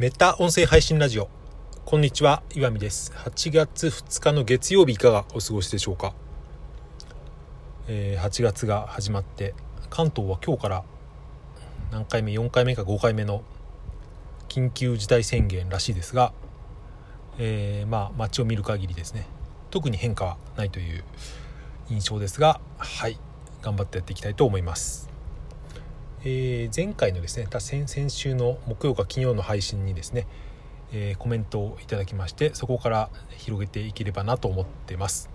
メタ音声配信ラジオ。こんにちは岩見です。8月2日の月曜日いかがお過ごしでしょうか、えー、8月が始まって関東は今日から何回目4回目か5回目の緊急事態宣言らしいですが、えー、まあ街を見る限りですね。特に変化はないという印象ですがはい頑張ってやっていきたいと思います。えー、前回のですね先先週の木曜か金曜の配信にですね、えー、コメントをいただきましてそこから広げていければなと思ってます。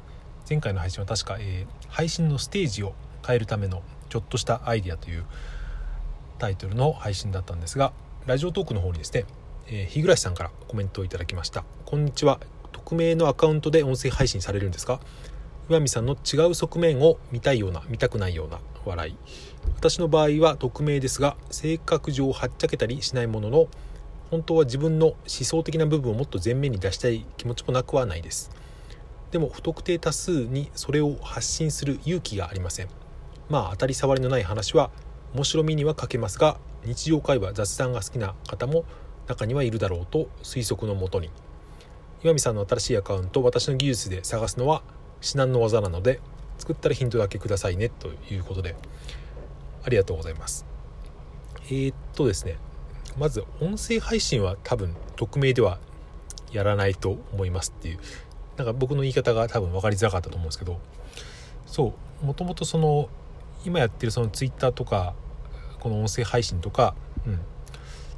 前回の配信は確か、えー、配信のステージを変えるためのちょっとしたアイディアというタイトルの配信だったんですがラジオトークの方にですね、え日暮さんからコメントをいただきました。こんにちは。匿名のアカウントで音声配信されるんですか？岩見さんの違う側面を見たいような見たくないような笑い。私の場合は匿名ですが性格上はっちゃけたりしないものの本当は自分の思想的な部分をもっと前面に出したい気持ちもなくはないです。でも不特定多数にそれを発信する勇気がありません。まあ当たり障りのない話は面白みには欠けますが日常会話雑談が好きな方も中にはいるだろうと推測のもとに。岩見さんの新しいアカウント私の技術で探すのは至難の技なので作ったらヒントだけくださいねということでありがとうございます。えー、っとですねまず音声配信は多分匿名ではやらないと思いますっていうなんか僕の言い方が多分分かりづらかったと思うんですけどそうもともとその今やってるその Twitter とかこの音声配信とか、うん、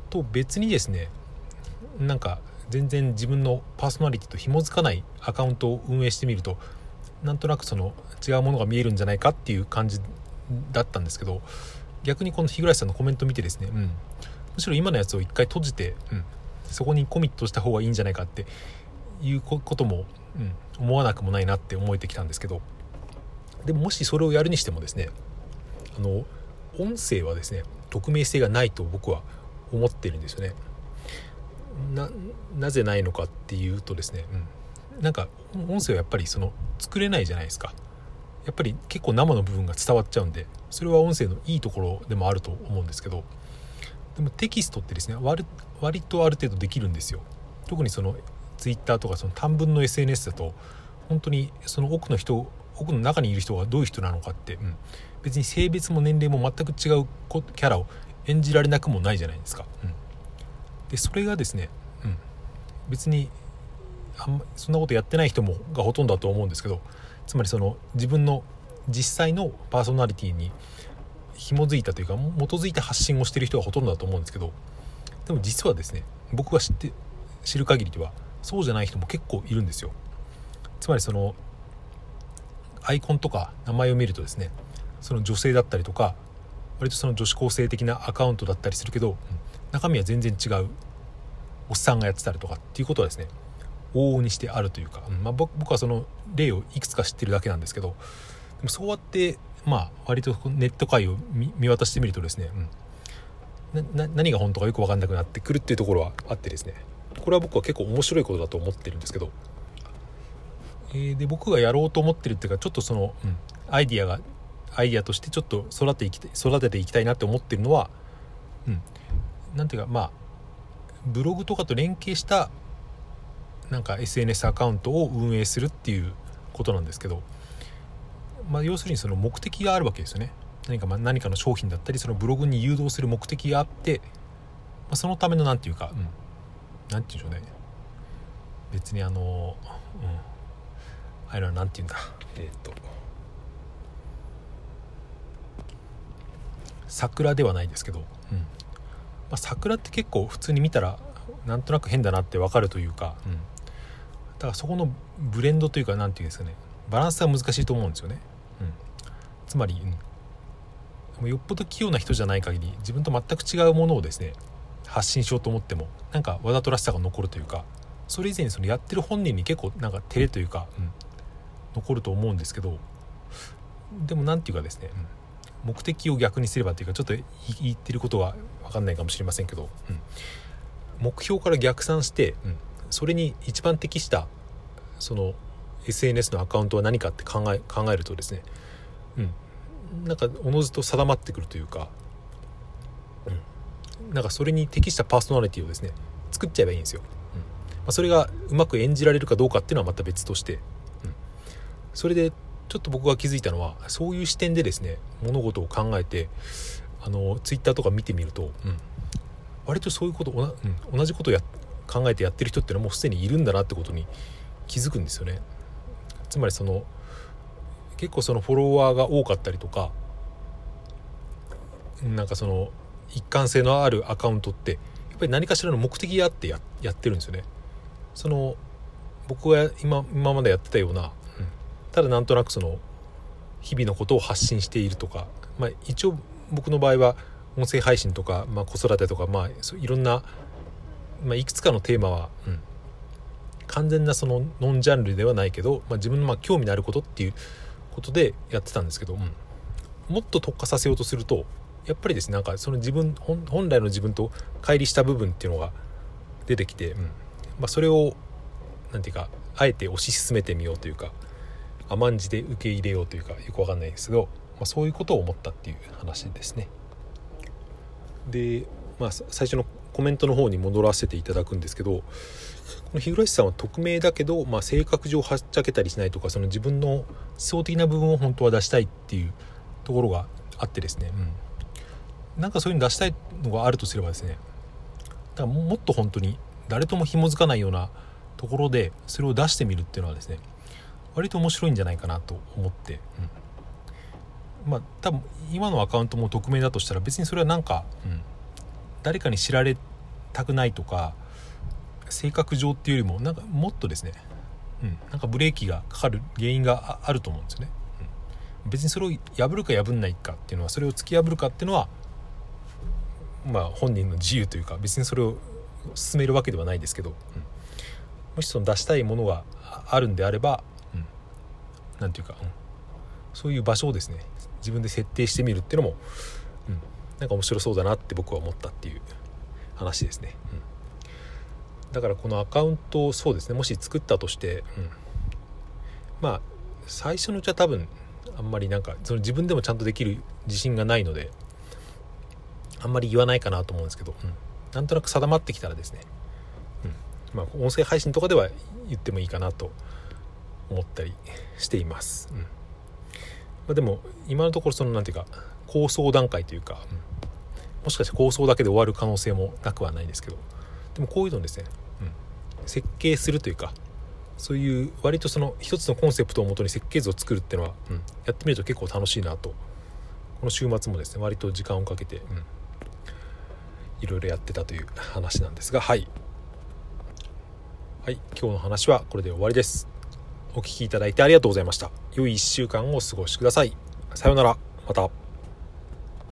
と別にですねなんか全然自分のパーソナリティと紐づかないアカウントを運営してみるとなんとなくその違うものが見えるんじゃないかっていう感じだったんですけど逆にこの日暮さんのコメント見てですね、うん、むしろ今のやつを一回閉じて、うん、そこにコミットした方がいいんじゃないかっていうことも、うん、思わなくもないなって思えてきたんですけど。でももしそれをやるにしてもですねあの音声はですね匿名性がないと僕は思ってるんですよね。なぜないのかっていうとですね、うん、なんか音声はやっぱりその作れないじゃないですか。やっぱり結構生の部分が伝わっちゃうんでそれは音声のいいところでもあると思うんですけどでもテキストってですね割割とある程度できるんですよ。特にその Twitter とかその短文の SNS だと本当にその奥の人奥の中にいる人がどういう人なのかって、うん、別に性別も年齢も全く違うキャラを演じられなくもないじゃないですか。うん、でそれがですね、うん、別にそんなことやってない人もがほとんどだと思うんですけどつまりその自分の実際のパーソナリティに紐づいたというか基づいて発信をしてる人がほとんどだと思うんですけどでも実はですね僕が知って知る限りではそうじゃない人も結構いるんですよ。つまりそのアイコンとか名前を見るとですねその女性だったりとか割とその女子高生的なアカウントだったりするけど中身は全然違うおっさんがやってたりとかっていうことはですね往々にしてあるというか、まあ、僕はその例をいくつか知ってるだけなんですけどでもそうやってまあ割とネット界を見渡してみるとですね、うん、な何が本当かよく分かんなくなってくるっていうところはあってですねこれは僕は結構面白いことだと思ってるんですけど、えー、で僕がやろうと思ってるっていうかちょっとその、うん、アイディアがアイディアとしてちょっと育ていき育てていきたいなって思ってるのは、うん、なんていうかまあブログとかと連携したなんか SNS アカウントを運営するっていうことなんですけど、まあ、要するにその目的があるわけですよね。何かま何かの商品だったりそのブログに誘導する目的があって、まあ、そのための何て言うか、うん、何て言うんでしょうね。別にあの、うん、あれは何て言うんだ。えっ、と。桜ではないですけど、うん。まあ、桜って結構普通に見たらなんとなく変だなって分かるというか、うん、だからそこのブレンドというか何て言うんですかねバランスが難しいと思うんですよね、うん、つまり、うん、よっぽど器用な人じゃない限り自分と全く違うものをですね発信しようと思ってもなんかわざとらしさが残るというかそれ以前にそのやってる本人に結構なんか照れというか、うん、残ると思うんですけどでも何て言うかですね、うん、目的を逆にすればというかちょっと言ってることは分かんないかもしれませんけど、うん、目標から逆算して、うん、それに一番適したその SNS のアカウントは何かって考え考えるとですね、うん、なんかおのずと定まってくるというか、うん、なんかそれに適したパーソナリティをですね作っちゃえばいいんですよ、うん。まあ、それがうまく演じられるかどうかっていうのはまた別として、うん、それでちょっと僕が気づいたのはそういう視点でですね物事を考えてあのツイッターとか見てみると、うん、割とそういうことうん、同じことをや考えてやってる人っていうのはもうすでにいるんだなってことに気づくんですよね。つまりその結構そのフォロワーが多かったりとかなんかその一貫性のあるアカウントってやっぱり何かしらの目的があってややってるんですよね。その僕が今今までやってたような、うん、ただなんとなくその日々のことを発信しているとか、まあ、一応僕の場合は音声配信とか、まあ、子育てとか、まあ、いろんな、まあ、いくつかのテーマは、うん、完全なそのノンジャンルではないけど、まあ、自分のまあ興味のあることっていうことでやってたんですけど、うん、もっと特化させようとするとやっぱりですねなんかその自分本来の自分と乖離した部分っていうのが出てきて、うん。まあ、それを何て言うかあえて推し進めてみようというか甘んじて受け入れようというかよくわかんないですけど、まあ、そういうことを思ったっていう話ですね。で、まあ、最初のコメントの方に戻らせていただくんですけどこの日暮さんは匿名だけど、まあ、性格上はっちゃけたりしないとかその自分の思想的な部分を本当は出したいっていうところがあってですね、うん、なんかそういうの出したいのがあるとすればですね。だからもっと本当に誰とも紐づかないようなところでそれを出してみるっていうのはですね割と面白いんじゃないかなと思って、うん、まあ多分今のアカウントも匿名だとしたら別にそれはなんか、うん、誰かに知られたくないとか性格上っていうよりもなんかもっとですね、うん、なんかブレーキがかかる原因があると思うんですよね、うん、別にそれを破るか破んないかっていうのはそれを突き破るかっていうのはまあ本人の自由というか別にそれを進めるわけではないですけど、うん、もしその出したいものがあるんであれば何て言うか、うん、そういう場所をですね自分で設定してみるっていうのも、うん、なんか面白そうだなって僕は思ったっていう話ですね、うん、だからこのアカウントをそうですねもし作ったとして、うん、まあ最初のうちは多分あんまりなんかその自分でもちゃんとできる自信がないのであんまり言わないかなと思うんですけど、うん、なんとなく定まってきたらですね、うん、まあ音声配信とかでは言ってもいいかなと思ったりしています。うん。まあ、でも今のところその何ていうか構想段階というか、うん、もしかして構想だけで終わる可能性もなくはないですけどでもこういうのですね、うん、設計するというかそういう割とその一つのコンセプトをもとに設計図を作るっていうのは、うん、やってみると結構楽しいなとこの週末もですね割と時間をかけて、うん、いろいろやってたという話なんですがはいはい今日の話はこれで終わりですお聴きいただいてありがとうございました。良い1週間をお過ごしください。さようなら。また。